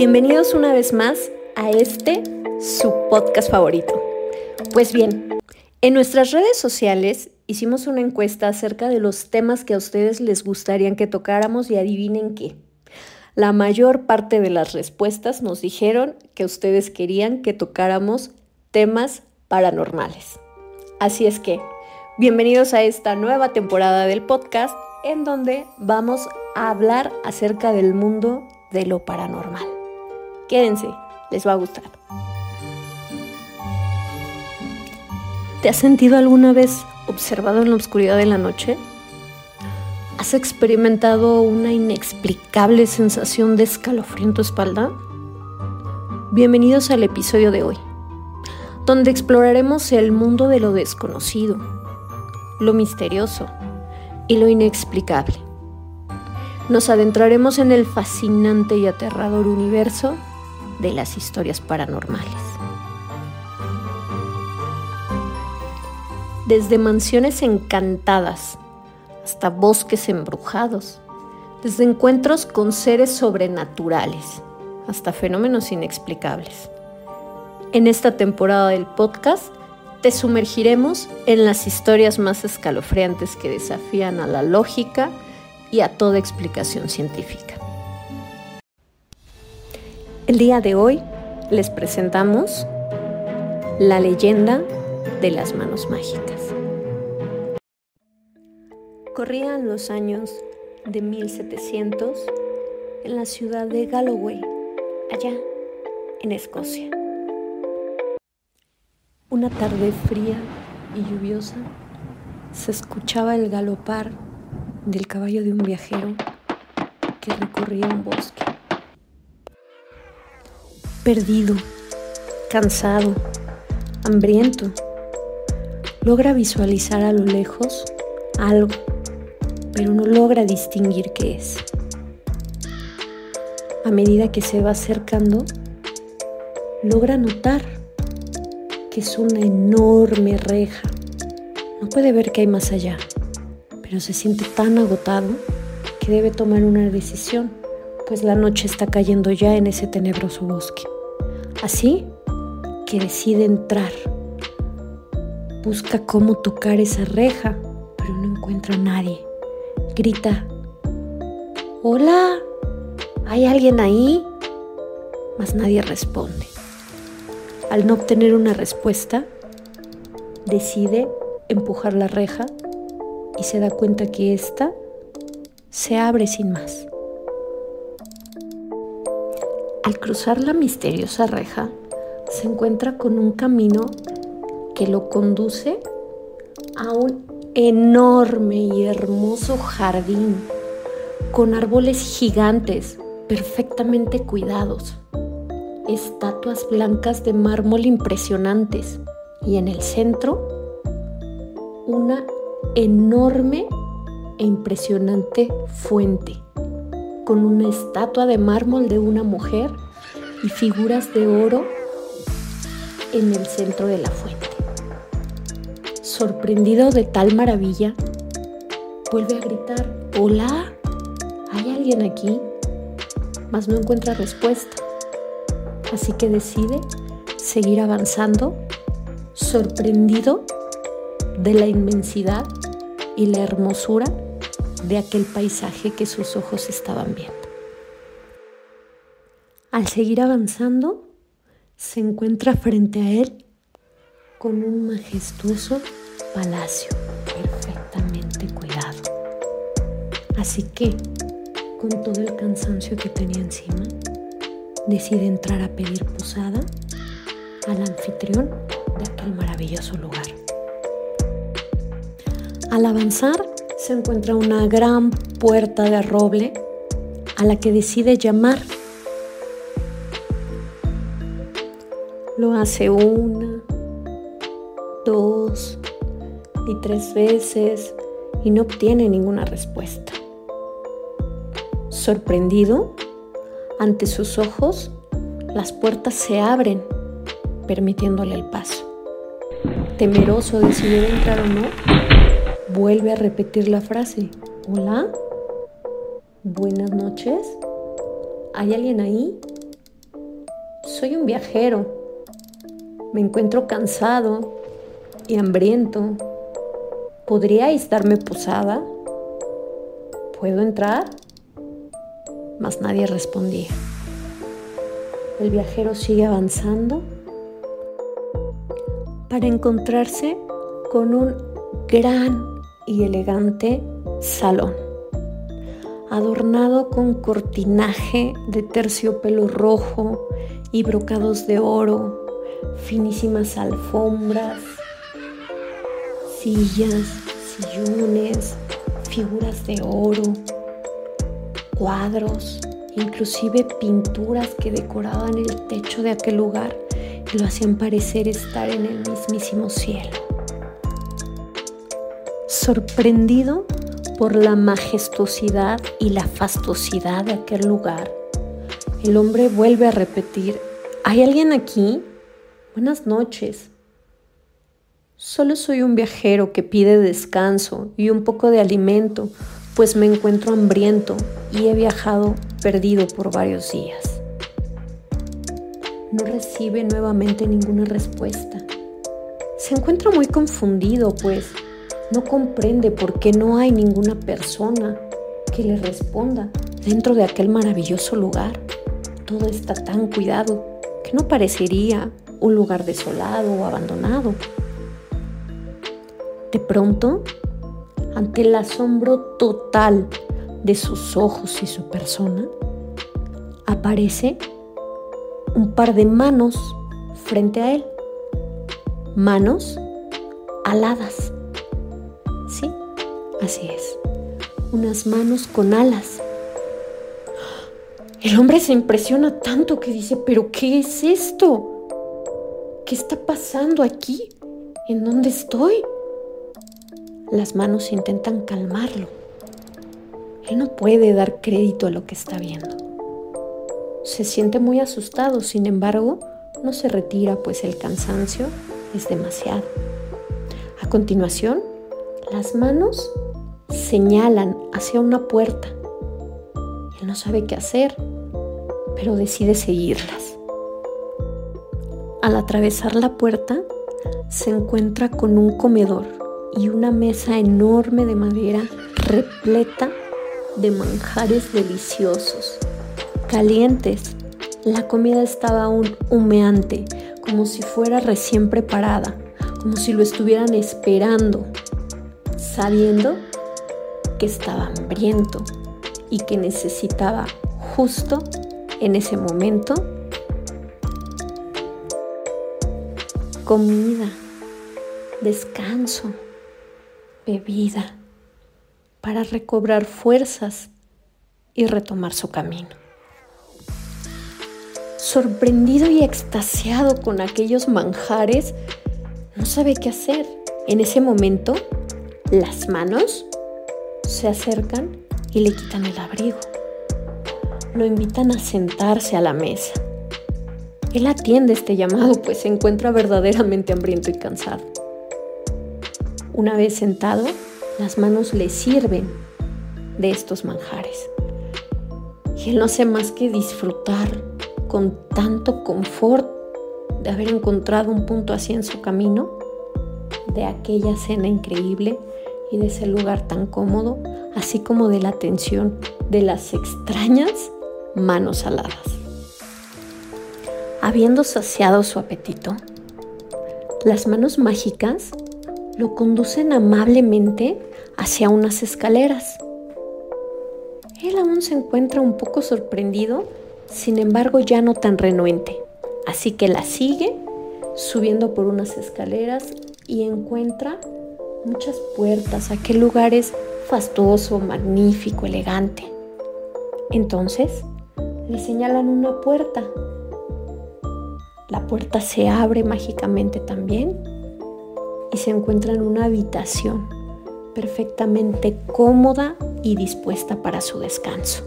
Bienvenidos una vez más a este, su podcast favorito. Pues bien, en nuestras redes sociales hicimos una encuesta acerca de los temas que a ustedes les gustarían que tocáramos y adivinen qué. La mayor parte de las respuestas nos dijeron que ustedes querían que tocáramos temas paranormales. Así es que, bienvenidos a esta nueva temporada del podcast en donde vamos a hablar acerca del mundo de lo paranormal. Quédense, les va a gustar. ¿Te has sentido alguna vez observado en la oscuridad de la noche? ¿Has experimentado una inexplicable sensación de escalofrío en tu espalda? Bienvenidos al episodio de hoy, donde exploraremos el mundo de lo desconocido, lo misterioso y lo inexplicable. Nos adentraremos en el fascinante y aterrador universo de las historias paranormales. Desde mansiones encantadas hasta bosques embrujados, desde encuentros con seres sobrenaturales hasta fenómenos inexplicables. En esta temporada del podcast te sumergiremos en las historias más escalofriantes que desafían a la lógica y a toda explicación científica. El día de hoy les presentamos la leyenda de las manos mágicas. Corrían los años de 1700 en la ciudad de Galloway, allá en Escocia. Una tarde fría y lluviosa se escuchaba el galopar del caballo de un viajero que recorría un bosque. Perdido, cansado, hambriento, logra visualizar a lo lejos algo, pero no logra distinguir qué es. A medida que se va acercando, logra notar que es una enorme reja. No puede ver qué hay más allá, pero se siente tan agotado que debe tomar una decisión, pues la noche está cayendo ya en ese tenebroso bosque. Así que decide entrar. Busca cómo tocar esa reja, pero no encuentra a nadie. Grita, Hola, ¿hay alguien ahí? Mas nadie responde. Al no obtener una respuesta, decide empujar la reja y se da cuenta que ésta se abre sin más. Al cruzar la misteriosa reja, se encuentra con un camino que lo conduce a un enorme y hermoso jardín con árboles gigantes perfectamente cuidados estatuas blancas de mármol impresionantes y en el centro una enorme e impresionante fuente con una estatua de mármol de una mujer y figuras de oro en el centro de la fuente. Sorprendido de tal maravilla, vuelve a gritar, hola, ¿hay alguien aquí? Mas no encuentra respuesta así que decide seguir avanzando, sorprendido de la inmensidad y la hermosura de aquel paisaje que sus ojos estaban viendo. Al seguir avanzando, se encuentra frente a él con un majestuoso palacio perfectamente cuidado. Así que, con todo el cansancio que tenía encima, decide entrar a pedir posada al anfitrión de aquel maravilloso lugar. Al avanzar se encuentra una gran puerta de roble a la que decide llamar. Lo hace una, dos y tres veces y no obtiene ninguna respuesta. Sorprendido, ante sus ojos, las puertas se abren, permitiéndole el paso. Temeroso de si debe entrar o no, vuelve a repetir la frase. Hola, buenas noches. ¿Hay alguien ahí? soy un viajero. Me encuentro cansado y hambriento. ¿Podríais darme posada? ¿Puedo entrar? Mas nadie respondía. El viajero sigue avanzando para encontrarse con un gran y elegante salón, adornado con cortinaje de terciopelo rojo y brocados de oro, finísimas alfombras, sillas, sillones, figuras de oro, cuadros, inclusive pinturas que decoraban el techo de aquel lugar y lo hacían parecer estar en el mismísimo cielo. Sorprendido por la majestuosidad y la fastuosidad de aquel lugar, el hombre vuelve a repetir, ¿hay alguien aquí? Buenas noches. Solo soy un viajero que pide descanso y un poco de alimento, pues me encuentro hambriento y he viajado perdido por varios días. No recibe nuevamente ninguna respuesta. Se encuentra muy confundido, pues no comprende por qué no hay ninguna persona que le responda dentro de aquel maravilloso lugar todo está tan cuidado que no parecería un lugar desolado o abandonado. De pronto, ante el asombro total de sus ojos y su persona, aparece un par de manos frente a él. Manos aladas. Sí, así es. Unas manos con alas el hombre se impresiona tanto que dice, pero ¿qué es esto? ¿Qué está pasando aquí? ¿En dónde estoy? Las manos intentan calmarlo. Él no puede dar crédito a lo que está viendo. Se siente muy asustado, sin embargo, no se retira pues el cansancio es demasiado. A continuación, las manos señalan hacia una puerta. Él no sabe qué hacer pero decide seguirlas. Al atravesar la puerta, se encuentra con un comedor y una mesa enorme de madera repleta de manjares deliciosos, calientes. La comida estaba aún humeante, como si fuera recién preparada, como si lo estuvieran esperando, sabiendo que estaba hambriento y que necesitaba justo en ese momento comida, descanso, bebida, para recobrar fuerzas y retomar su camino. Sorprendido y extasiado con aquellos manjares, no sabe qué hacer. En ese momento, las manos se acercan y le quitan el abrigo lo invitan a sentarse a la mesa. Él atiende este llamado, pues se encuentra verdaderamente hambriento y cansado. Una vez sentado, las manos le sirven de estos manjares. Y él no hace más que disfrutar con tanto confort de haber encontrado un punto así en su camino, de aquella cena increíble y de ese lugar tan cómodo, así como de la atención de las extrañas manos aladas. Habiendo saciado su apetito, las manos mágicas lo conducen amablemente hacia unas escaleras. Él aún se encuentra un poco sorprendido, sin embargo ya no tan renuente, así que la sigue subiendo por unas escaleras y encuentra muchas puertas. Aquel lugar es fastuoso, magnífico, elegante. Entonces le señalan una puerta. La puerta se abre mágicamente también y se encuentra en una habitación perfectamente cómoda y dispuesta para su descanso.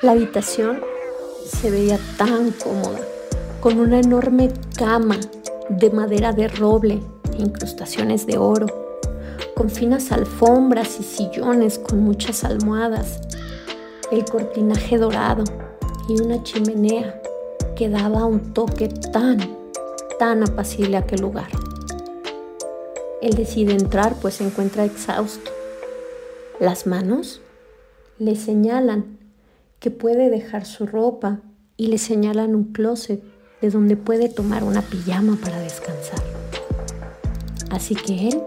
La habitación se veía tan cómoda, con una enorme cama de madera de roble incrustaciones de oro, con finas alfombras y sillones con muchas almohadas el cortinaje dorado y una chimenea que daba un toque tan, tan apacible a aquel lugar. Él decide entrar pues se encuentra exhausto. Las manos le señalan que puede dejar su ropa y le señalan un closet de donde puede tomar una pijama para descansar. Así que él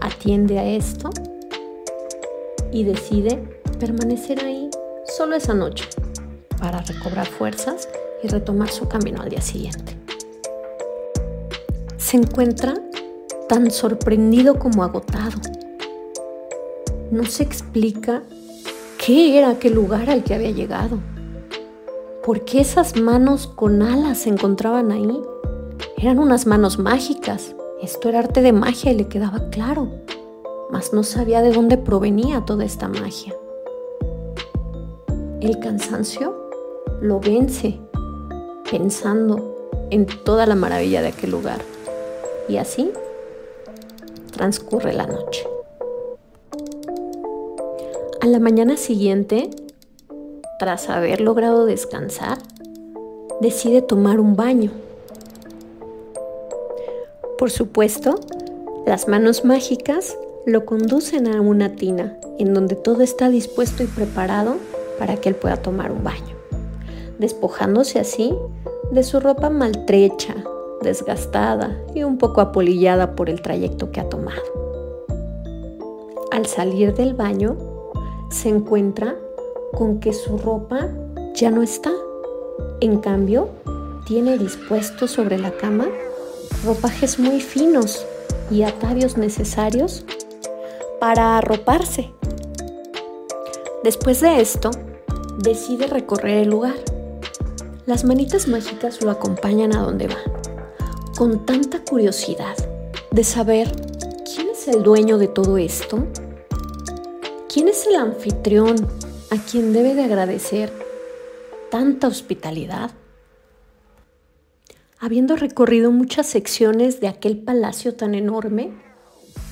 atiende a esto y decide permanecer ahí solo esa noche para recobrar fuerzas y retomar su camino al día siguiente. Se encuentra tan sorprendido como agotado. No se explica qué era aquel lugar al que había llegado. ¿Por qué esas manos con alas se encontraban ahí? Eran unas manos mágicas. Esto era arte de magia y le quedaba claro, mas no sabía de dónde provenía toda esta magia. El cansancio lo vence pensando en toda la maravilla de aquel lugar. Y así transcurre la noche. A la mañana siguiente, tras haber logrado descansar, decide tomar un baño. Por supuesto, las manos mágicas lo conducen a una tina en donde todo está dispuesto y preparado para que él pueda tomar un baño, despojándose así de su ropa maltrecha, desgastada y un poco apolillada por el trayecto que ha tomado. Al salir del baño, se encuentra con que su ropa ya no está. En cambio, tiene dispuesto sobre la cama ropajes muy finos y atavios necesarios para arroparse. Después de esto, decide recorrer el lugar. Las manitas mágicas lo acompañan a donde va, con tanta curiosidad de saber quién es el dueño de todo esto, quién es el anfitrión a quien debe de agradecer tanta hospitalidad. Habiendo recorrido muchas secciones de aquel palacio tan enorme,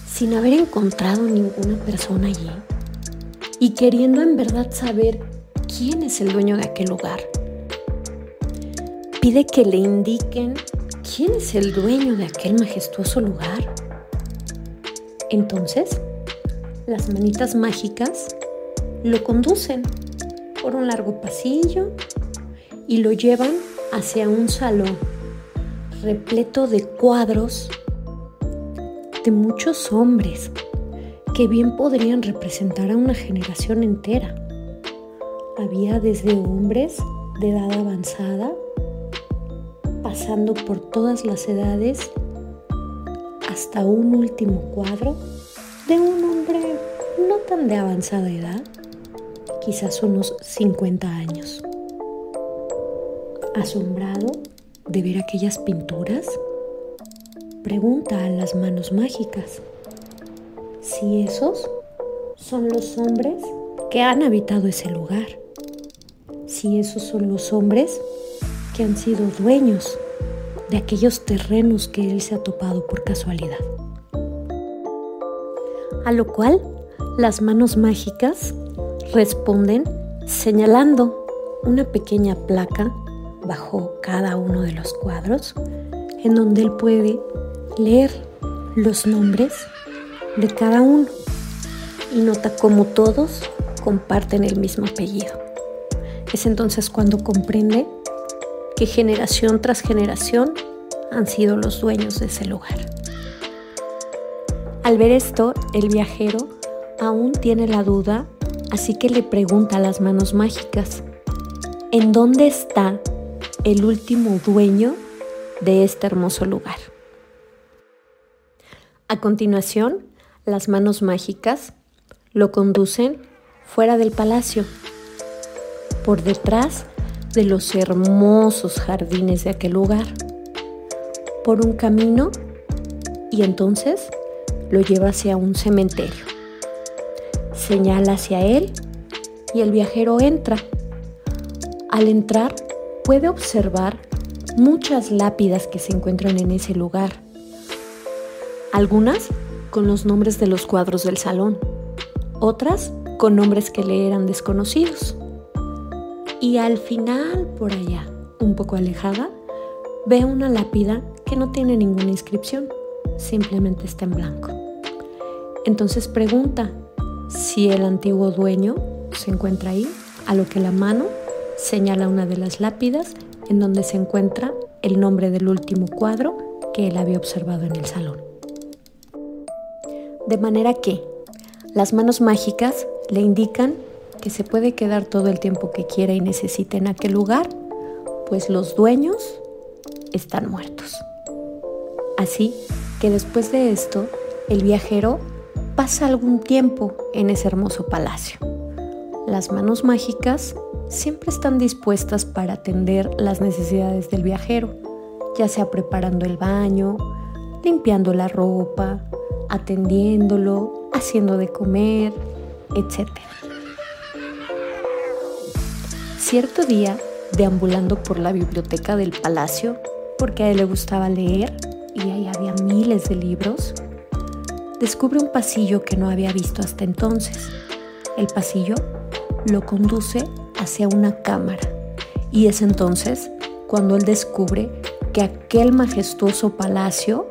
sin haber encontrado ninguna persona allí, y queriendo en verdad saber quién es el dueño de aquel lugar, pide que le indiquen quién es el dueño de aquel majestuoso lugar. Entonces, las manitas mágicas lo conducen por un largo pasillo y lo llevan hacia un salón repleto de cuadros de muchos hombres que bien podrían representar a una generación entera. Había desde hombres de edad avanzada, pasando por todas las edades, hasta un último cuadro de un hombre no tan de avanzada edad, quizás unos 50 años. Asombrado de ver aquellas pinturas, pregunta a las manos mágicas. Si esos son los hombres que han habitado ese lugar, si esos son los hombres que han sido dueños de aquellos terrenos que él se ha topado por casualidad. A lo cual las manos mágicas responden señalando una pequeña placa bajo cada uno de los cuadros en donde él puede leer los nombres de cada uno y nota cómo todos comparten el mismo apellido. Es entonces cuando comprende que generación tras generación han sido los dueños de ese lugar. Al ver esto, el viajero aún tiene la duda Así que le pregunta a las manos mágicas, ¿en dónde está el último dueño de este hermoso lugar? A continuación, las manos mágicas lo conducen fuera del palacio, por detrás de los hermosos jardines de aquel lugar, por un camino y entonces lo lleva hacia un cementerio señala hacia él y el viajero entra. Al entrar puede observar muchas lápidas que se encuentran en ese lugar, algunas con los nombres de los cuadros del salón, otras con nombres que le eran desconocidos. y al final, por allá, un poco alejada, ve una lápida que no tiene ninguna inscripción, simplemente está en blanco. Entonces pregunta si el antiguo dueño se encuentra ahí, a lo que la mano señala una de las lápidas en donde se encuentra el nombre del último cuadro que él había observado en el salón. De manera que las manos mágicas le indican que se puede quedar todo el tiempo que quiera y necesite en aquel lugar, pues los dueños están muertos. Así que después de esto, el viajero pasa algún tiempo en ese hermoso palacio. Las manos mágicas siempre están dispuestas para atender las necesidades del viajero, ya sea preparando el baño, limpiando la ropa, atendiéndolo, haciendo de comer, etc. Cierto día, deambulando por la biblioteca del palacio, porque a él le gustaba leer y ahí había miles de libros, descubre un pasillo que no había visto hasta entonces. El pasillo lo conduce hacia una cámara y es entonces cuando él descubre que aquel majestuoso palacio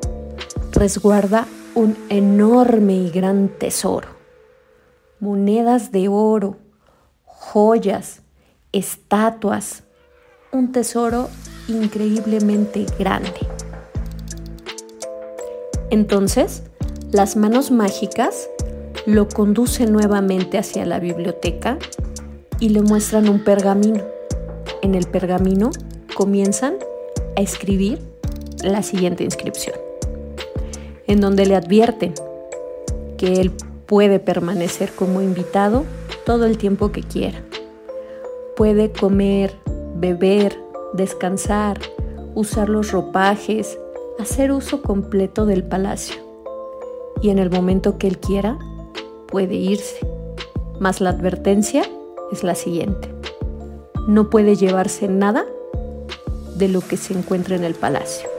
resguarda un enorme y gran tesoro. Monedas de oro, joyas, estatuas, un tesoro increíblemente grande. Entonces, las manos mágicas lo conducen nuevamente hacia la biblioteca y le muestran un pergamino. En el pergamino comienzan a escribir la siguiente inscripción, en donde le advierten que él puede permanecer como invitado todo el tiempo que quiera puede comer, beber, descansar, usar los ropajes, hacer uso completo del palacio. Y en el momento que él quiera, puede irse. Mas la advertencia es la siguiente. No puede llevarse nada de lo que se encuentra en el palacio.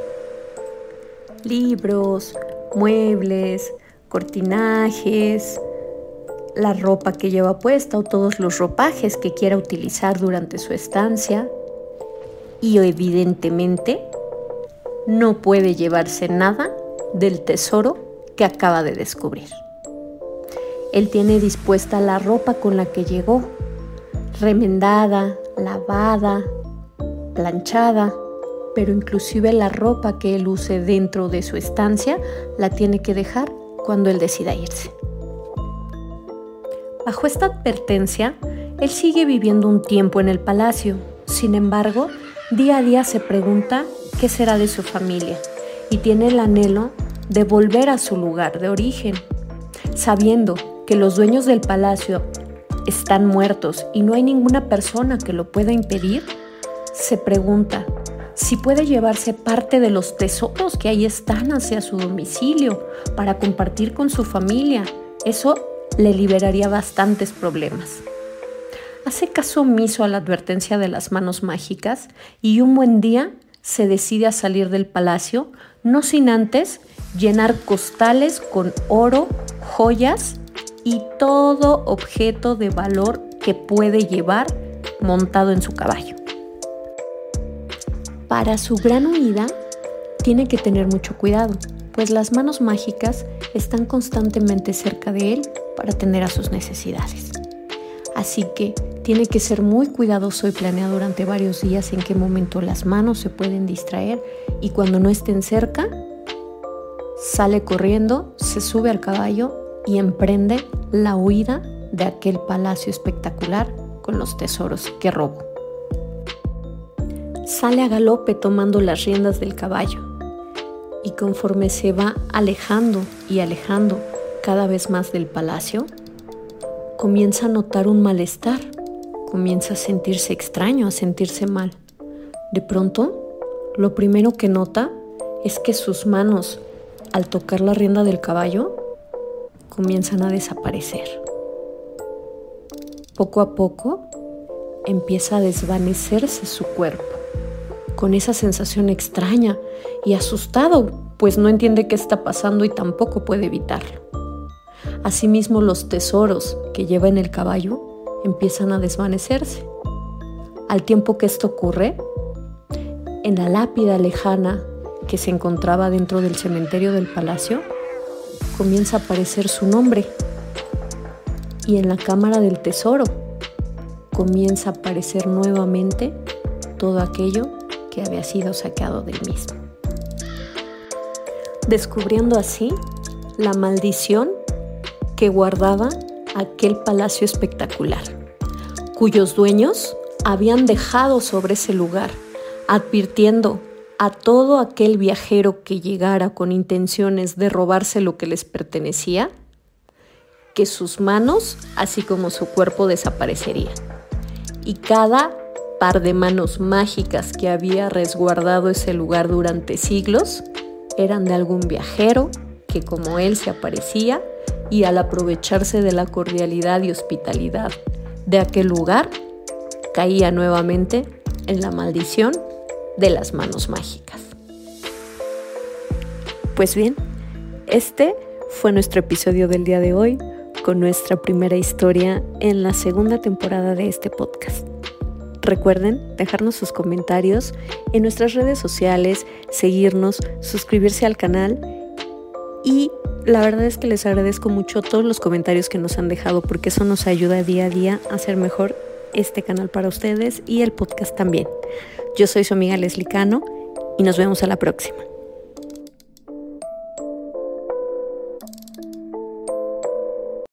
Libros, muebles, cortinajes, la ropa que lleva puesta o todos los ropajes que quiera utilizar durante su estancia y evidentemente no puede llevarse nada del tesoro que acaba de descubrir. Él tiene dispuesta la ropa con la que llegó, remendada, lavada, planchada, pero inclusive la ropa que él use dentro de su estancia la tiene que dejar cuando él decida irse. Bajo esta advertencia, él sigue viviendo un tiempo en el palacio. Sin embargo, día a día se pregunta qué será de su familia y tiene el anhelo de volver a su lugar de origen. Sabiendo que los dueños del palacio están muertos y no hay ninguna persona que lo pueda impedir, se pregunta si puede llevarse parte de los tesoros que ahí están hacia su domicilio para compartir con su familia. Eso le liberaría bastantes problemas. Hace caso omiso a la advertencia de las manos mágicas y un buen día se decide a salir del palacio, no sin antes llenar costales con oro, joyas y todo objeto de valor que puede llevar montado en su caballo. Para su gran huida, tiene que tener mucho cuidado, pues las manos mágicas están constantemente cerca de él para atender a sus necesidades. Así que tiene que ser muy cuidadoso y planear durante varios días en qué momento las manos se pueden distraer y cuando no estén cerca, sale corriendo, se sube al caballo y emprende la huida de aquel palacio espectacular con los tesoros que robó. Sale a galope tomando las riendas del caballo y conforme se va alejando y alejando cada vez más del palacio, comienza a notar un malestar, comienza a sentirse extraño, a sentirse mal. De pronto, lo primero que nota es que sus manos, al tocar la rienda del caballo, comienzan a desaparecer. Poco a poco empieza a desvanecerse su cuerpo, con esa sensación extraña y asustado, pues no entiende qué está pasando y tampoco puede evitarlo. Asimismo, los tesoros que lleva en el caballo empiezan a desvanecerse. Al tiempo que esto ocurre, en la lápida lejana que se encontraba dentro del cementerio del palacio, comienza a aparecer su nombre. Y en la cámara del tesoro comienza a aparecer nuevamente todo aquello que había sido saqueado del mismo. Descubriendo así la maldición que guardaba aquel palacio espectacular, cuyos dueños habían dejado sobre ese lugar, advirtiendo a todo aquel viajero que llegara con intenciones de robarse lo que les pertenecía, que sus manos, así como su cuerpo, desaparecerían. Y cada par de manos mágicas que había resguardado ese lugar durante siglos eran de algún viajero que como él se aparecía y al aprovecharse de la cordialidad y hospitalidad de aquel lugar, caía nuevamente en la maldición de las manos mágicas. Pues bien, este fue nuestro episodio del día de hoy con nuestra primera historia en la segunda temporada de este podcast. Recuerden dejarnos sus comentarios en nuestras redes sociales, seguirnos, suscribirse al canal y la verdad es que les agradezco mucho todos los comentarios que nos han dejado porque eso nos ayuda día a día a hacer mejor este canal para ustedes y el podcast también. Yo soy su amiga Leslie Cano y nos vemos a la próxima.